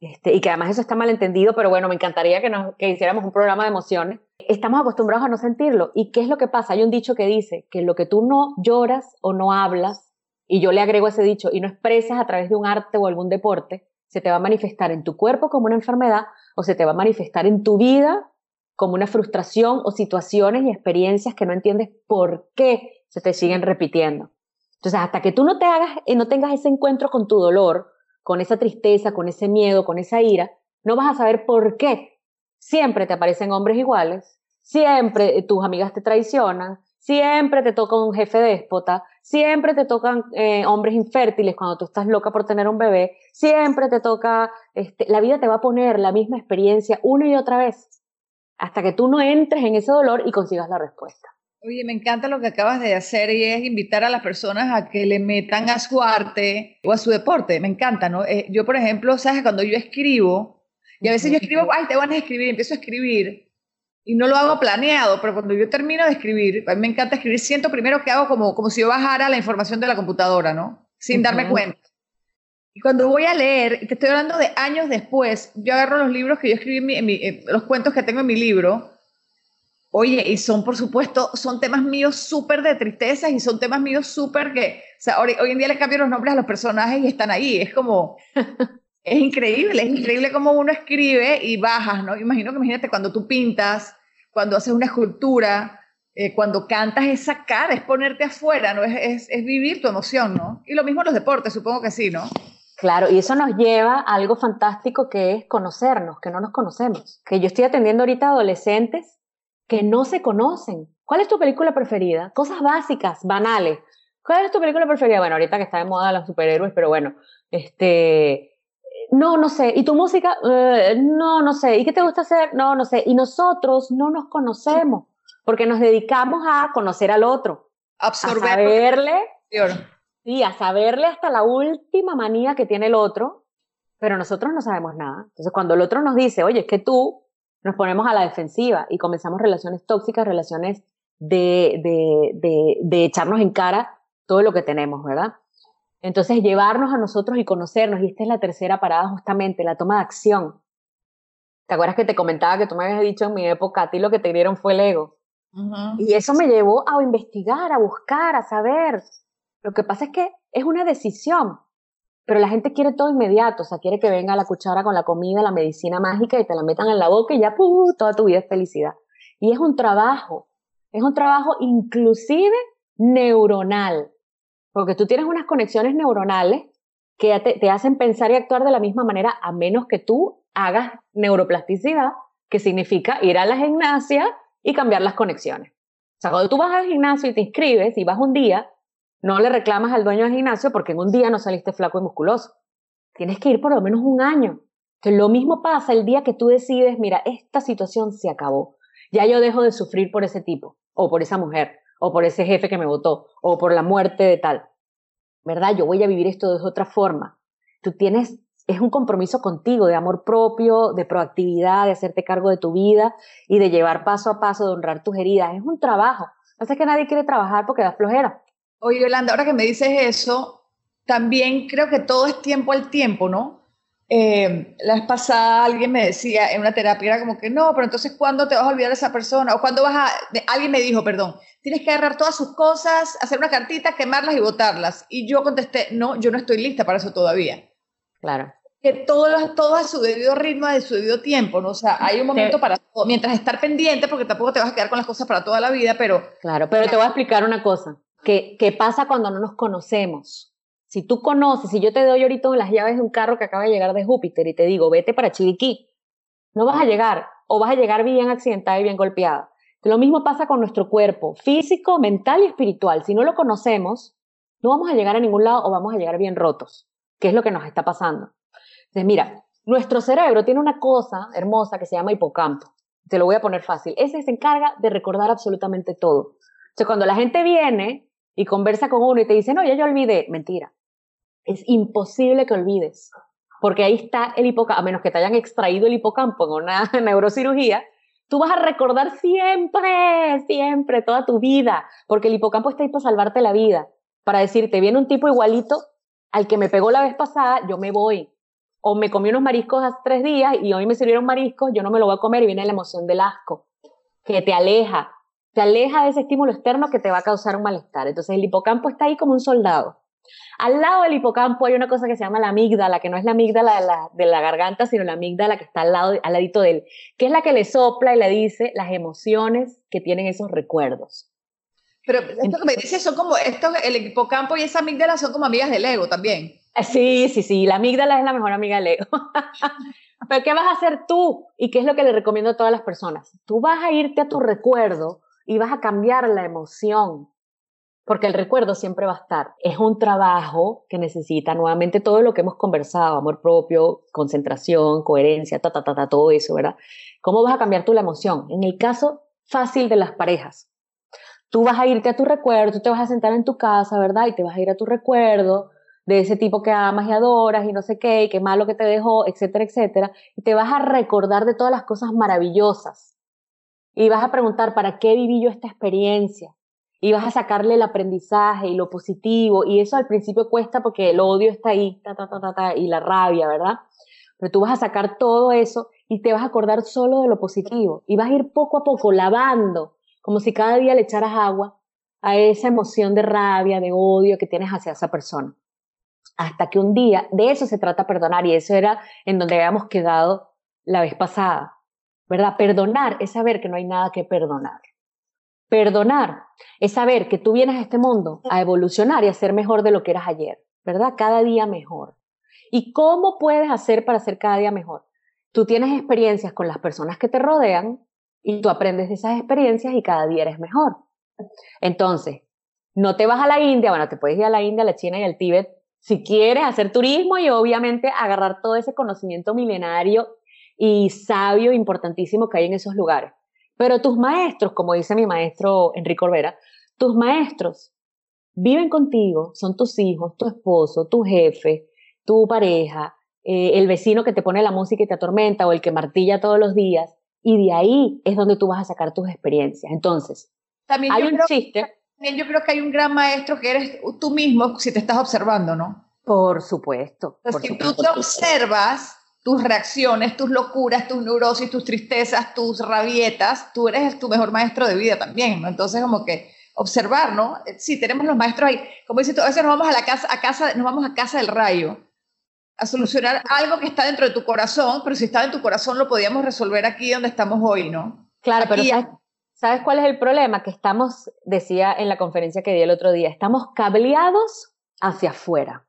este, y que además eso está mal entendido, pero bueno, me encantaría que, nos, que hiciéramos un programa de emociones, estamos acostumbrados a no sentirlo. ¿Y qué es lo que pasa? Hay un dicho que dice que lo que tú no lloras o no hablas, y yo le agrego ese dicho, y no expresas a través de un arte o algún deporte, se te va a manifestar en tu cuerpo como una enfermedad o se te va a manifestar en tu vida como una frustración o situaciones y experiencias que no entiendes por qué se te siguen repitiendo. Entonces, hasta que tú no te hagas, y eh, no tengas ese encuentro con tu dolor, con esa tristeza, con ese miedo, con esa ira, no vas a saber por qué. Siempre te aparecen hombres iguales, siempre tus amigas te traicionan, siempre te toca un jefe déspota, siempre te tocan eh, hombres infértiles cuando tú estás loca por tener un bebé, siempre te toca, este, la vida te va a poner la misma experiencia una y otra vez hasta que tú no entres en ese dolor y consigas la respuesta. Oye, me encanta lo que acabas de hacer y es invitar a las personas a que le metan a su arte o a su deporte. Me encanta, ¿no? Eh, yo, por ejemplo, sabes, cuando yo escribo, y a veces yo escribo, ay, te van a escribir, empiezo a escribir y no lo hago planeado, pero cuando yo termino de escribir, a mí me encanta escribir, siento primero que hago como, como si yo bajara la información de la computadora, ¿no? Sin darme cuenta. Y cuando voy a leer, y te estoy hablando de años después, yo agarro los libros que yo escribí, en mi, eh, los cuentos que tengo en mi libro, oye, y son, por supuesto, son temas míos súper de tristeza y son temas míos súper que, o sea, hoy, hoy, en día le cambio los nombres a los personajes y están ahí, es como, es increíble, es increíble cómo uno escribe y bajas, ¿no? Imagino que imagínate cuando tú pintas, cuando haces una escultura, eh, cuando cantas es sacar, es ponerte afuera, ¿no? Es, es, es, vivir tu emoción, ¿no? Y lo mismo en los deportes, supongo que sí, ¿no? Claro, y eso nos lleva a algo fantástico que es conocernos, que no nos conocemos. Que yo estoy atendiendo ahorita adolescentes que no se conocen. ¿Cuál es tu película preferida? Cosas básicas, banales. ¿Cuál es tu película preferida? Bueno, ahorita que está de moda los superhéroes, pero bueno, este, no, no sé. ¿Y tu música? Eh, no, no sé. ¿Y qué te gusta hacer? No, no sé. Y nosotros no nos conocemos porque nos dedicamos a conocer al otro, Absorber a saberle, Sí, a saberle hasta la última manía que tiene el otro, pero nosotros no sabemos nada. Entonces, cuando el otro nos dice, oye, es que tú, nos ponemos a la defensiva y comenzamos relaciones tóxicas, relaciones de, de, de, de echarnos en cara todo lo que tenemos, ¿verdad? Entonces, llevarnos a nosotros y conocernos, y esta es la tercera parada justamente, la toma de acción. ¿Te acuerdas que te comentaba que tú me habías dicho en mi época, a ti lo que te dieron fue el ego? Y eso me llevó a investigar, a buscar, a saber, lo que pasa es que es una decisión, pero la gente quiere todo inmediato, o sea, quiere que venga la cuchara con la comida, la medicina mágica y te la metan en la boca y ya ¡pum! toda tu vida es felicidad. Y es un trabajo, es un trabajo inclusive neuronal, porque tú tienes unas conexiones neuronales que te, hacen pensar y actuar de la misma manera a menos que tú hagas neuroplasticidad, que significa ir a la gimnasia y cambiar las conexiones. O sea, cuando tú vas al gimnasio y te inscribes y vas un día, no le reclamas al dueño del gimnasio porque en un día no saliste flaco y musculoso. Tienes que ir por lo menos un año. Entonces, lo mismo pasa el día que tú decides, mira, esta situación se acabó. Ya yo dejo de sufrir por ese tipo, o por esa mujer, o por ese jefe que me votó, o por la muerte de tal. ¿Verdad? Yo voy a vivir esto de otra forma. Tú tienes, es un compromiso contigo de amor propio, de proactividad, de hacerte cargo de tu vida y de llevar paso a paso, de honrar tus heridas. Es un trabajo. Pasa que nadie quiere trabajar porque da flojera. Oye, Yolanda, ahora que me dices eso, también creo que todo es tiempo al tiempo, ¿no? Eh, la vez pasada alguien me decía en una terapia, era como que no, pero entonces ¿cuándo te vas a olvidar de esa persona? O cuándo vas a, alguien me dijo, perdón, tienes que agarrar todas sus cosas, hacer una cartita, quemarlas y botarlas. Y yo contesté, no, yo no estoy lista para eso todavía. Claro. Que todo, todo a su debido ritmo, a su debido tiempo, ¿no? O sea, hay un momento para todo, mientras estar pendiente, porque tampoco te vas a quedar con las cosas para toda la vida, pero... Claro, pero te voy a explicar una cosa, que, que pasa cuando no nos conocemos. Si tú conoces, si yo te doy ahorita las llaves de un carro que acaba de llegar de Júpiter y te digo, vete para Chiriquí, no vas a llegar, o vas a llegar bien accidentada y bien golpeada. Lo mismo pasa con nuestro cuerpo, físico, mental y espiritual. Si no lo conocemos, no vamos a llegar a ningún lado o vamos a llegar bien rotos, que es lo que nos está pasando. Entonces, mira, nuestro cerebro tiene una cosa hermosa que se llama hipocampo. Te lo voy a poner fácil. Ese se encarga de recordar absolutamente todo. Entonces, cuando la gente viene y conversa con uno y te dice, no, ya yo olvidé, mentira. Es imposible que olvides, porque ahí está el hipocampo, a menos que te hayan extraído el hipocampo en una neurocirugía, Tú vas a recordar siempre, siempre, toda tu vida, porque el hipocampo está ahí para salvarte la vida, para decirte, viene un tipo igualito al que me pegó la vez pasada, yo me voy. O me comí unos mariscos hace tres días y hoy me sirvieron mariscos, yo no me lo voy a comer y viene la emoción del asco, que te aleja, te aleja de ese estímulo externo que te va a causar un malestar. Entonces el hipocampo está ahí como un soldado. Al lado del hipocampo hay una cosa que se llama la amígdala, que no es la amígdala de la, de la garganta, sino la amígdala que está al, lado, al ladito de él, que es la que le sopla y le dice las emociones que tienen esos recuerdos. Pero esto que me dices son como, esto, el hipocampo y esa amígdala son como amigas del ego también. Eh, sí, sí, sí, la amígdala es la mejor amiga del ego. Pero ¿qué vas a hacer tú? ¿Y qué es lo que le recomiendo a todas las personas? Tú vas a irte a tu recuerdo y vas a cambiar la emoción porque el recuerdo siempre va a estar. Es un trabajo que necesita nuevamente todo lo que hemos conversado, amor propio, concentración, coherencia, ta, ta, ta, ta, todo eso, ¿verdad? ¿Cómo vas a cambiar tú la emoción? En el caso fácil de las parejas, tú vas a irte a tu recuerdo, tú te vas a sentar en tu casa, ¿verdad? Y te vas a ir a tu recuerdo de ese tipo que amas y adoras y no sé qué, y qué malo que te dejó, etcétera, etcétera, y te vas a recordar de todas las cosas maravillosas. Y vas a preguntar, ¿para qué viví yo esta experiencia? Y vas a sacarle el aprendizaje y lo positivo, y eso al principio cuesta porque el odio está ahí, ta, ta, ta, ta, y la rabia, ¿verdad? Pero tú vas a sacar todo eso y te vas a acordar solo de lo positivo, y vas a ir poco a poco lavando, como si cada día le echaras agua a esa emoción de rabia, de odio que tienes hacia esa persona. Hasta que un día, de eso se trata perdonar, y eso era en donde habíamos quedado la vez pasada, ¿verdad? Perdonar es saber que no hay nada que perdonar. Perdonar es saber que tú vienes a este mundo a evolucionar y a ser mejor de lo que eras ayer, ¿verdad? Cada día mejor. ¿Y cómo puedes hacer para ser cada día mejor? Tú tienes experiencias con las personas que te rodean y tú aprendes de esas experiencias y cada día eres mejor. Entonces, no te vas a la India, bueno, te puedes ir a la India, a la China y al Tíbet si quieres hacer turismo y obviamente agarrar todo ese conocimiento milenario y sabio importantísimo que hay en esos lugares. Pero tus maestros, como dice mi maestro Enrique Olvera, tus maestros viven contigo, son tus hijos, tu esposo, tu jefe, tu pareja, eh, el vecino que te pone la música y te atormenta o el que martilla todos los días. Y de ahí es donde tú vas a sacar tus experiencias. Entonces, también hay un chiste. También yo creo que hay un gran maestro que eres tú mismo si te estás observando, ¿no? Por supuesto. Entonces, si tú te observas, tus reacciones, tus locuras, tus neurosis, tus tristezas, tus rabietas, tú eres tu mejor maestro de vida también, ¿no? Entonces, como que observar, ¿no? Sí, tenemos los maestros ahí. Como dices tú, a veces nos vamos a la casa, a casa, nos vamos a casa del rayo a solucionar algo que está dentro de tu corazón, pero si está en tu corazón lo podíamos resolver aquí donde estamos hoy, ¿no? Claro, pero ¿sabes, ¿sabes cuál es el problema? Que estamos, decía en la conferencia que di el otro día, estamos cableados hacia afuera.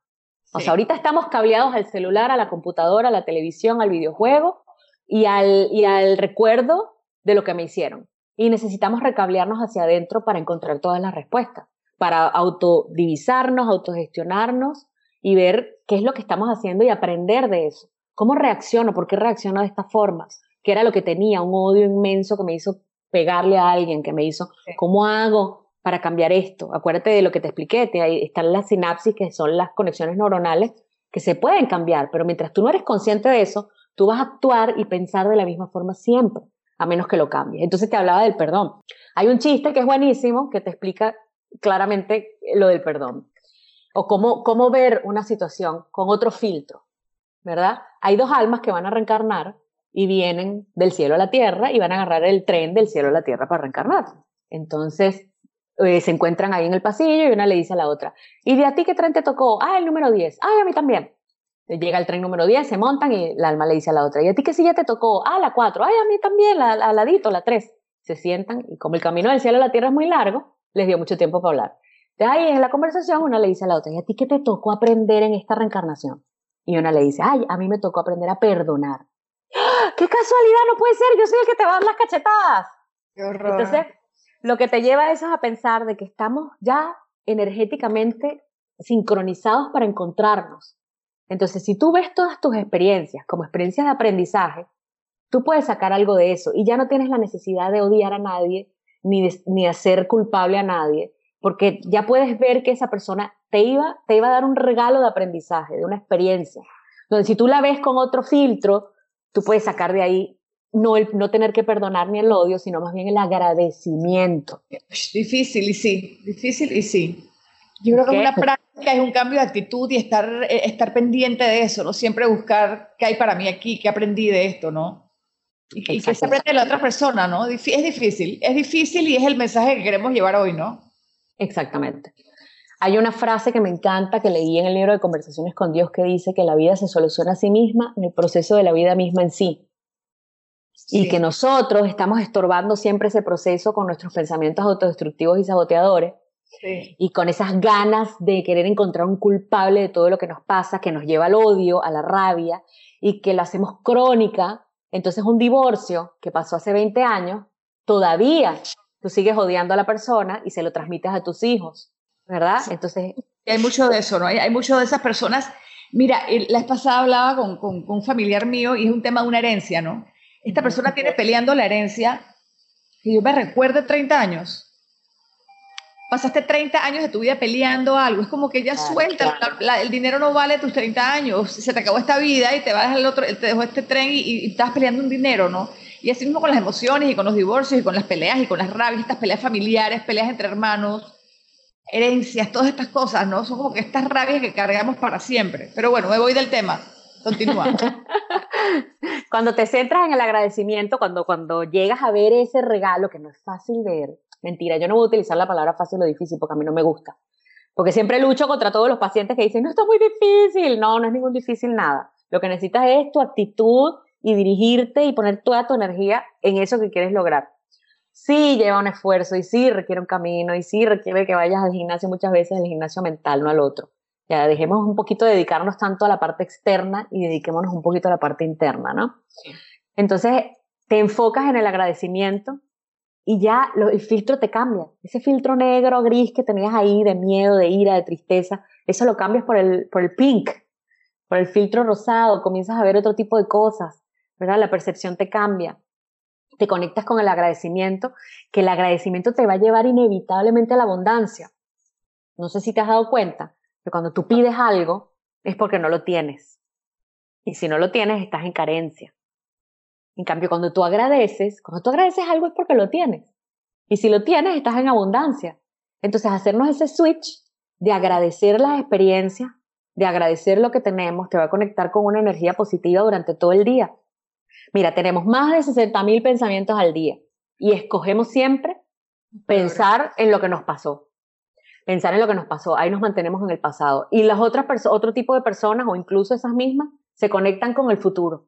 O sea, ahorita estamos cableados al celular, a la computadora, a la televisión, al videojuego y al, y al recuerdo de lo que me hicieron. Y necesitamos recablearnos hacia adentro para encontrar todas las respuestas, para autodivisarnos, autogestionarnos y ver qué es lo que estamos haciendo y aprender de eso. ¿Cómo reacciono? ¿Por qué reacciono de esta forma? ¿Qué era lo que tenía? Un odio inmenso que me hizo pegarle a alguien, que me hizo, ¿cómo hago para cambiar esto. Acuérdate de lo que te expliqué, te, están las sinapsis, que son las conexiones neuronales, que se pueden cambiar, pero mientras tú no eres consciente de eso, tú vas a actuar y pensar de la misma forma siempre. a menos que lo cambies. Entonces te hablaba del perdón. Hay un chiste que es buenísimo que te explica claramente lo del perdón. O cómo, cómo ver una situación con otro filtro, ¿verdad? Hay dos almas que van a reencarnar y vienen del cielo a la tierra y van a agarrar el tren del cielo a la tierra para reencarnar. Entonces, eh, se encuentran ahí en el pasillo y una le dice a la otra, ¿y de a ti qué tren te tocó? Ah, el número 10. Ay, a mí también. Llega el tren número 10, se montan y la alma le dice a la otra, ¿y a ti qué silla te tocó? Ah, la 4. Ay, a mí también, la, al ladito, la 3. Se sientan y como el camino del cielo a la tierra es muy largo, les dio mucho tiempo para hablar. De ahí en la conversación una le dice a la otra, ¿y a ti qué te tocó aprender en esta reencarnación? Y una le dice, ay, a mí me tocó aprender a perdonar. ¡Ah! ¡Qué casualidad! No puede ser, yo soy el que te va a dar las cachetadas. Qué horror. Entonces, lo que te lleva a eso es a pensar de que estamos ya energéticamente sincronizados para encontrarnos. Entonces, si tú ves todas tus experiencias como experiencias de aprendizaje, tú puedes sacar algo de eso y ya no tienes la necesidad de odiar a nadie ni de, ni hacer culpable a nadie, porque ya puedes ver que esa persona te iba, te iba a dar un regalo de aprendizaje, de una experiencia. Entonces, si tú la ves con otro filtro, tú puedes sacar de ahí no, el, no tener que perdonar ni el odio, sino más bien el agradecimiento. Difícil y sí, difícil y sí. Yo creo que una práctica es un cambio de actitud y estar, eh, estar pendiente de eso, ¿no? Siempre buscar qué hay para mí aquí, qué aprendí de esto, ¿no? Y, y qué se aprende de la otra persona, ¿no? Es difícil, es difícil y es el mensaje que queremos llevar hoy, ¿no? Exactamente. Hay una frase que me encanta que leí en el libro de Conversaciones con Dios que dice que la vida se soluciona a sí misma en el proceso de la vida misma en sí. Y que nosotros estamos estorbando siempre ese proceso con nuestros pensamientos autodestructivos y saboteadores. Sí. Y con esas ganas de querer encontrar un culpable de todo lo que nos pasa, que nos lleva al odio, a la rabia, y que lo hacemos crónica. Entonces un divorcio que pasó hace 20 años, todavía tú sigues odiando a la persona y se lo transmites a tus hijos, ¿verdad? Entonces... Hay mucho de eso, ¿no? Hay, hay mucho de esas personas. Mira, la vez pasada hablaba con, con, con un familiar mío y es un tema de una herencia, ¿no? Esta persona tiene peleando la herencia, y yo me recuerdo 30 años. Pasaste 30 años de tu vida peleando algo. Es como que ya suelta, el dinero no vale tus 30 años. Se te acabó esta vida y te vas al otro, te dejó este tren y, y, estás peleando un dinero, ¿no? Y así mismo con las emociones y con los divorcios y con las peleas y con las rabias, estas peleas familiares, peleas entre hermanos, herencias, todas estas cosas, ¿no? Son como que estas rabias que cargamos para siempre. Pero bueno, me voy del tema. Continúa. cuando te centras en el agradecimiento, cuando, cuando llegas a ver ese regalo que no es fácil ver, mentira, yo no voy a utilizar la palabra fácil o difícil porque a mí no me gusta. Porque siempre lucho contra todos los pacientes que dicen, no, está muy difícil. No, no es ningún difícil nada. Lo que necesitas es tu actitud y dirigirte y poner toda tu energía en eso que quieres lograr. Sí lleva un esfuerzo y sí requiere un camino y sí requiere que vayas al gimnasio muchas veces, el gimnasio mental, no al otro. Ya dejemos un poquito de dedicarnos tanto a la parte externa y dediquémonos un poquito a la parte interna, ¿no? Entonces, te enfocas en el agradecimiento y ya lo, el filtro te cambia. Ese filtro negro, gris que tenías ahí de miedo, de ira, de tristeza, eso lo cambias por el, por el pink, por el filtro rosado, comienzas a ver otro tipo de cosas, ¿verdad? La percepción te cambia. Te conectas con el agradecimiento, que el agradecimiento te va a llevar inevitablemente a la abundancia. No sé si te has dado cuenta, que cuando tú pides algo es porque no lo tienes. Y si no lo tienes, estás en carencia. En cambio, cuando tú agradeces, cuando tú agradeces algo es porque lo tienes. Y si lo tienes, estás en abundancia. Entonces, hacernos ese switch de agradecer las experiencias, de agradecer lo que tenemos, te va a conectar con una energía positiva durante todo el día. Mira, tenemos más de 60 mil pensamientos al día y escogemos siempre pensar en lo que nos pasó pensar en lo que nos pasó, ahí nos mantenemos en el pasado. Y las otras otro tipo de personas o incluso esas mismas se conectan con el futuro.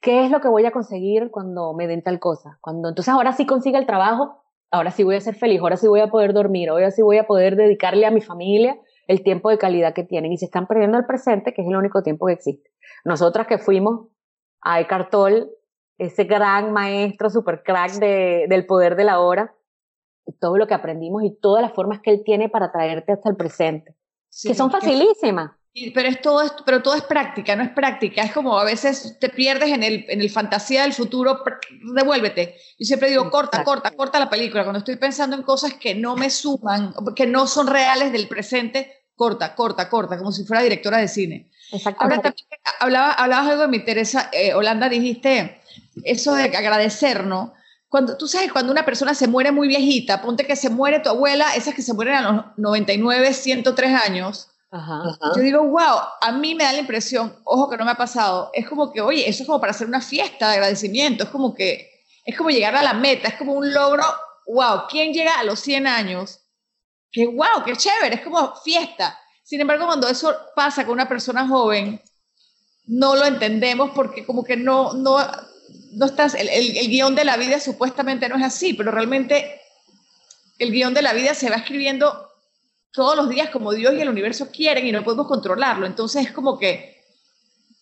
¿Qué es lo que voy a conseguir cuando me den tal cosa? Cuando entonces ahora sí consiga el trabajo, ahora sí voy a ser feliz, ahora sí voy a poder dormir, ahora sí voy a poder dedicarle a mi familia el tiempo de calidad que tienen y se están perdiendo el presente, que es el único tiempo que existe. Nosotras que fuimos a Eckhart Tolle, ese gran maestro super crack de, del poder de la hora, todo lo que aprendimos y todas las formas que él tiene para traerte hasta el presente, que son facilísimas. pero, es todo, pero todo es práctica, no es práctica. Es como a veces te pierdes en el, en el fantasía del futuro, devuélvete. Yo siempre digo, corta, corta, corta la película. Cuando estoy pensando en cosas que no me suman, que no son reales del presente, corta, corta, corta, como si fuera directora de cine. Ahora también hablaba, hablabas algo de mi Teresa, eh, Holanda, dijiste, eso de agradecer, ¿no? Cuando, tú sabes, cuando una persona se muere muy viejita, ponte que se muere tu abuela, esas que se mueren a los 99, 103 años, yo digo, wow, a mí me da la impresión, ojo que no me ha pasado, es como que, oye, eso es como para hacer una fiesta de agradecimiento, es como que, es como llegar a la meta, es como un logro, wow, ¿quién llega a los 100 años? Que wow, qué chévere, es como fiesta. Sin embargo, cuando eso pasa con una persona joven, no lo entendemos porque como que no, no, no estás, el, el, el guion de la vida supuestamente no es así, pero realmente el guion de la vida se va escribiendo todos los días como Dios y el universo quieren y no podemos controlarlo. Entonces es como que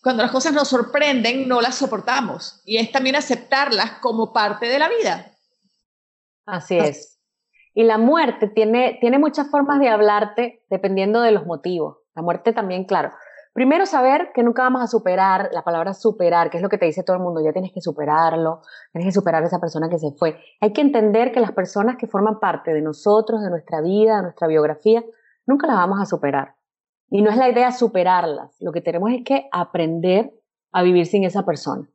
cuando las cosas nos sorprenden, no las soportamos. Y es también aceptarlas como parte de la vida. Así es. Y la muerte tiene, tiene muchas formas de hablarte dependiendo de los motivos. La muerte también, claro. Primero saber que nunca vamos a superar la palabra superar, que es lo que te dice todo el mundo, ya tienes que superarlo, tienes que superar esa persona que se fue. Hay que entender que las personas que forman parte de nosotros, de nuestra vida, de nuestra biografía, nunca las vamos a superar. Y no es la idea superarlas, lo que tenemos es que aprender a vivir sin esa persona.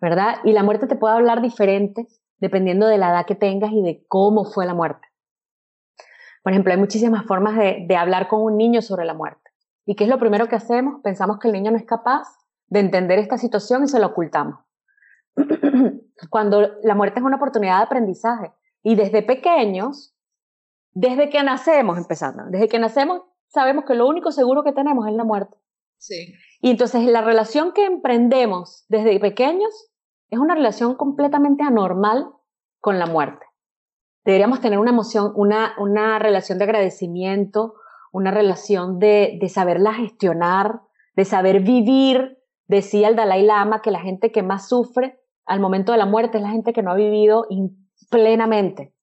¿Verdad? Y la muerte te puede hablar diferente dependiendo de la edad que tengas y de cómo fue la muerte. Por ejemplo, hay muchísimas formas de hablar con un niño sobre la muerte. ¿Y qué es lo primero que hacemos? Pensamos que el niño no es capaz de entender esta situación y se lo ocultamos. Cuando la muerte es una oportunidad de aprendizaje. Y desde pequeños, desde que nacemos, empezando, desde que nacemos, sabemos que lo único seguro que tenemos es la muerte. Sí. Y entonces la relación que emprendemos desde pequeños es una relación completamente anormal con la muerte. Deberíamos tener una emoción, una, una relación de agradecimiento, una relación de, de saberla gestionar, de saber vivir. Decía el Dalai Lama que la gente que más sufre al momento de la muerte es la gente que no ha vivido plenamente.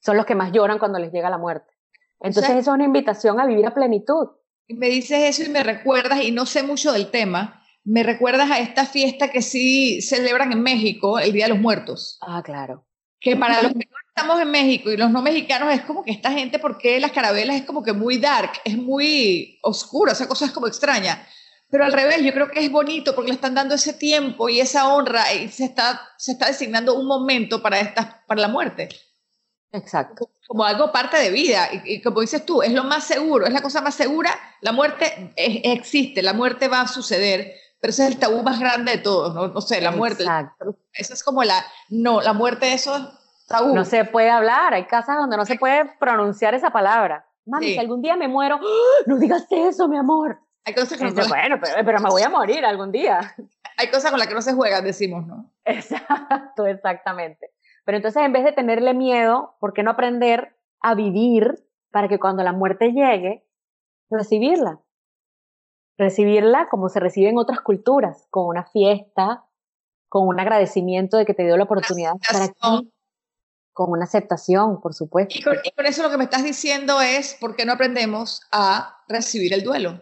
Son los que más lloran cuando les llega la muerte. Entonces, eso es una invitación a vivir a plenitud. Y me dices eso y me recuerdas, y no sé mucho del tema, me recuerdas a esta fiesta que sí celebran en México, el Día de los Muertos. Ah, claro. Que para los que no estamos en México y los no mexicanos es como que esta gente, porque las carabelas es como que muy dark, es muy oscura, esa cosa es como extraña. Pero al revés, yo creo que es bonito porque le están dando ese tiempo y esa honra y se está, se está designando un momento para, esta, para la muerte. Exacto. Como algo parte de vida. Y, como dices tú, es lo más seguro, es la cosa más segura. La muerte existe, la muerte va a suceder, pero ese es el tabú más grande de todos, ¿no? No sé, la muerte. Exacto. Eso es como la. No, la muerte, eso es tabú. No se puede hablar, hay casas donde no se puede pronunciar esa palabra. Mami, Sí. si algún día me muero, ¡ah! no digas eso, mi amor. Hay cosas, con Dice, las- bueno, pero, pero me voy a morir algún día. hay cosas con las que no se juegan, decimos, ¿no? Exacto, exactamente. Pero entonces, en vez de tenerle miedo, ¿por qué no aprender a vivir para que cuando la muerte llegue, recibirla? Recibirla como se recibe en otras culturas, con una fiesta, con un agradecimiento de que te dio la oportunidad estar aquí, con una aceptación, por supuesto. Y con, y con eso lo que me estás diciendo es por qué no aprendemos a recibir el duelo,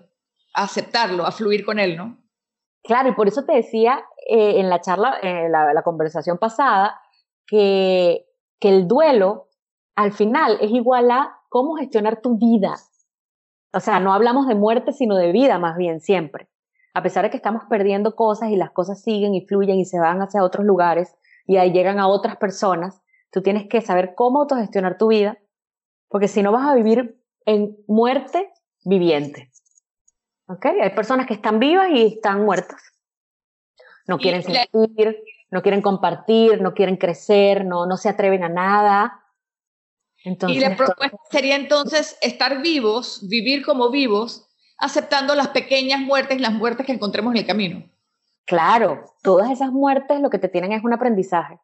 a aceptarlo, a fluir con él, ¿no? Claro, y por eso te decía eh, en la charla, en la, la conversación pasada, que, que el duelo al final es igual a cómo gestionar tu vida. O sea, no hablamos de muerte, sino de vida más bien siempre. A pesar de que estamos perdiendo cosas y las cosas siguen y fluyen y se van hacia otros lugares y ahí llegan a otras personas, tú tienes que saber cómo autogestionar tu vida, porque si no vas a vivir en muerte viviente. ¿Ok? Hay personas que están vivas y están muertas. No quieren sentir, no quieren compartir, no quieren crecer, no, no se atreven a nada. Entonces, y la propuesta sería entonces estar vivos, vivir como vivos, aceptando las pequeñas muertes, las muertes que encontremos en el camino. Claro, todas esas muertes lo que te tienen es un aprendizaje.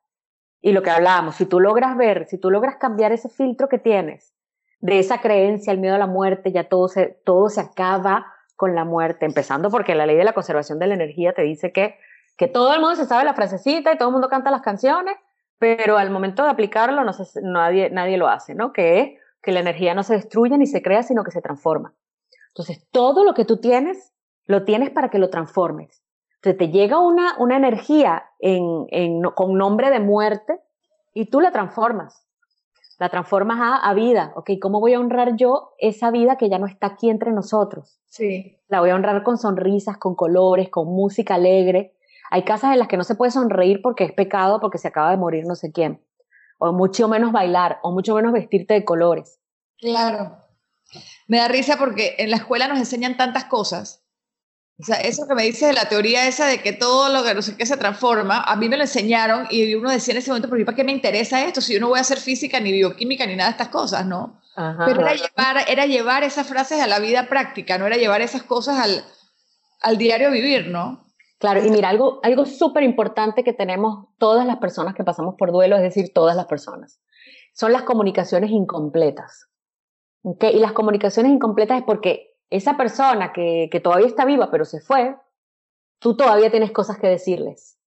Y lo que hablábamos, si tú logras ver, si tú logras cambiar ese filtro que tienes de esa creencia, el miedo a la muerte, ya todo se, todo se acaba con la muerte, empezando porque la ley de la conservación de la energía te dice que, que todo el mundo se sabe la frasecita y todo el mundo canta las canciones, pero al momento de aplicarlo no se- nadie, nadie lo hace, ¿no? Que es que la energía no se destruye ni se crea, sino que se transforma. Entonces, todo lo que tú tienes, lo tienes para que lo transformes. Entonces te llega una, una energía en, en, con nombre de muerte y tú la transformas. La transformas a, a vida. Ok, ¿cómo voy a honrar yo esa vida que ya no está aquí entre nosotros? Sí. La voy a honrar con sonrisas, con colores, con música alegre. Hay casas en las que no se puede sonreír porque es pecado, porque se acaba de morir no sé quién. O mucho menos bailar, o mucho menos vestirte de colores. Claro. Me da risa porque en la escuela nos enseñan tantas cosas. O sea, eso que me dices de la teoría esa de que todo lo que no sé qué se transforma, a mí me lo enseñaron y uno decía en ese momento, ¿por ¿para qué me interesa esto? Si yo no voy a hacer física, ni bioquímica, ni nada de estas cosas, ¿no? Pero era llevar, era llevar esas frases a la vida práctica, no era llevar esas cosas al, al diario vivir, ¿no? Claro, y mira, algo, algo súper importante que tenemos todas las personas que pasamos por duelo, es decir, todas las personas, son las comunicaciones incompletas. ¿okay? Y las comunicaciones incompletas es porque esa persona que, que, todavía está viva pero se fue, tú todavía tienes cosas que decirles.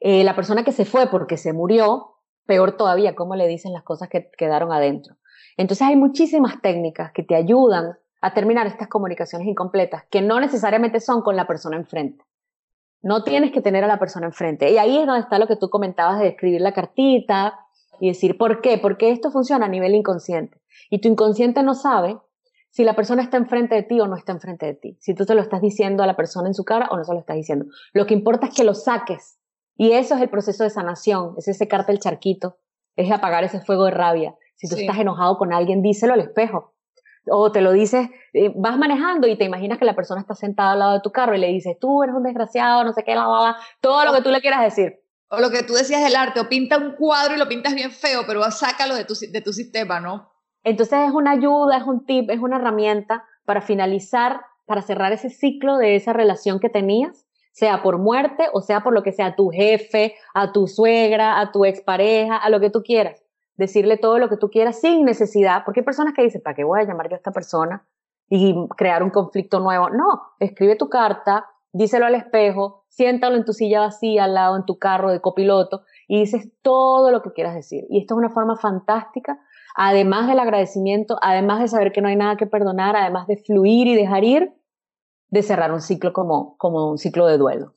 Eh, la persona que se fue porque se murió, peor todavía, cómo le dicen las cosas que quedaron adentro. Entonces hay muchísimas técnicas que te ayudan a terminar estas comunicaciones incompletas, que no necesariamente son con la persona enfrente. No tienes que tener a la persona enfrente. Y ahí es donde está lo que tú comentabas de escribir la cartita y decir, ¿por qué? Porque esto funciona a nivel inconsciente. Y tu inconsciente no sabe si la persona está enfrente de ti o no está enfrente de ti. Si tú te lo estás diciendo a la persona en su cara o no se lo estás diciendo. Lo que importa es que lo saques. Y eso es el proceso de sanación, es secarte el charquito, es apagar ese fuego de rabia. Si tú estás enojado con alguien, díselo al espejo. O te lo dices, eh, vas manejando y te imaginas que la persona está sentada al lado de tu carro y le dices, tú eres un desgraciado, no sé qué, la, la, todo lo que tú le quieras decir. O lo que tú decías del arte, o pinta un cuadro y lo pintas bien feo, pero sácalo de tu, de tu sistema, ¿no? Entonces es una ayuda, es un tip, es una herramienta para finalizar, para cerrar ese ciclo de esa relación que tenías, sea por muerte o sea por lo que sea, a tu jefe, a tu suegra, a tu expareja, a lo que tú quieras decirle todo lo que tú quieras sin necesidad, porque hay personas que dicen, ¿para qué voy a llamar yo a esta persona y crear un conflicto nuevo? No, escribe tu carta, díselo al espejo, siéntalo en tu silla vacía al lado en tu carro de copiloto y dices todo lo que quieras decir. Y esto es una forma fantástica, además del agradecimiento, además de saber que no hay nada que perdonar, además de fluir y dejar ir, de cerrar un ciclo como, como un ciclo de duelo.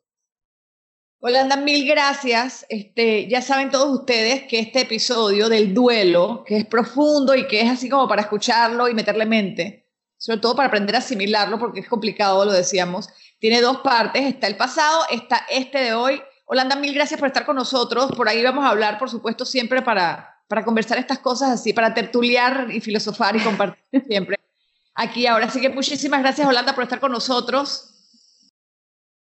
Holanda, mil gracias. Este, ya saben todos ustedes que este episodio del duelo, que es profundo y que es así como para escucharlo y meterle mente, sobre todo para aprender a asimilarlo, porque es complicado, lo decíamos, tiene dos partes. Está el pasado, está este de hoy. Holanda, mil gracias por estar con nosotros. Por ahí vamos a hablar, por supuesto, siempre para, para conversar estas cosas así, para tertuliar y filosofar y compartir siempre aquí ahora. Así que muchísimas gracias, Holanda, por estar con nosotros.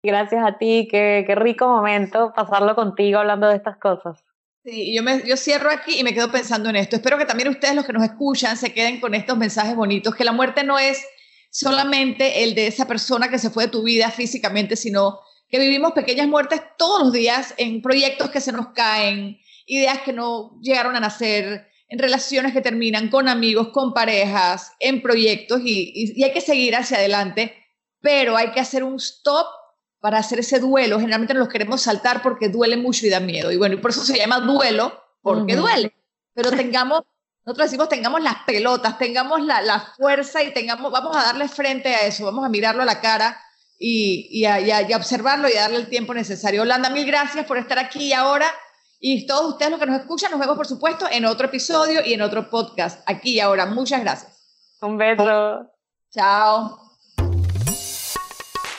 Gracias a ti, qué, qué rico momento pasarlo contigo hablando de estas cosas. Sí, yo, me, yo cierro aquí y me quedo pensando en esto. Espero que también ustedes, los que nos escuchan, se queden con estos mensajes bonitos, que la muerte no es solamente el de esa persona que se fue de tu vida físicamente, sino que vivimos pequeñas muertes todos los días en proyectos que se nos caen, ideas que no llegaron a nacer, en relaciones que terminan con amigos, con parejas, en proyectos y, y hay que seguir hacia adelante, pero hay que hacer un stop para hacer ese duelo. Generalmente nos los queremos saltar porque duele mucho y da miedo. Y bueno, y por eso se llama duelo, porque duele. Pero tengamos, nosotros decimos, tengamos las pelotas, tengamos la, la, fuerza y tengamos, vamos a darle frente a eso, vamos a mirarlo a la cara y, y, a, y, observarlo y a darle el tiempo necesario. Holanda, mil gracias por estar aquí ahora. Y todos ustedes los que nos escuchan, nos vemos por supuesto en otro episodio y en otro podcast, aquí y ahora. Muchas gracias. Un beso. Chao.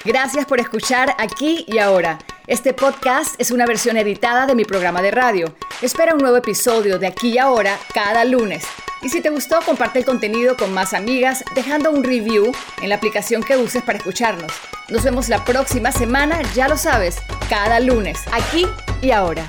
Gracias por escuchar aquí y ahora. Este podcast es una versión editada de mi programa de radio. Espera un nuevo episodio de aquí y ahora cada lunes. Y si te gustó, comparte el contenido con más amigas dejando un review en la aplicación que uses para escucharnos. Nos vemos la próxima semana, ya lo sabes, cada lunes, aquí y ahora.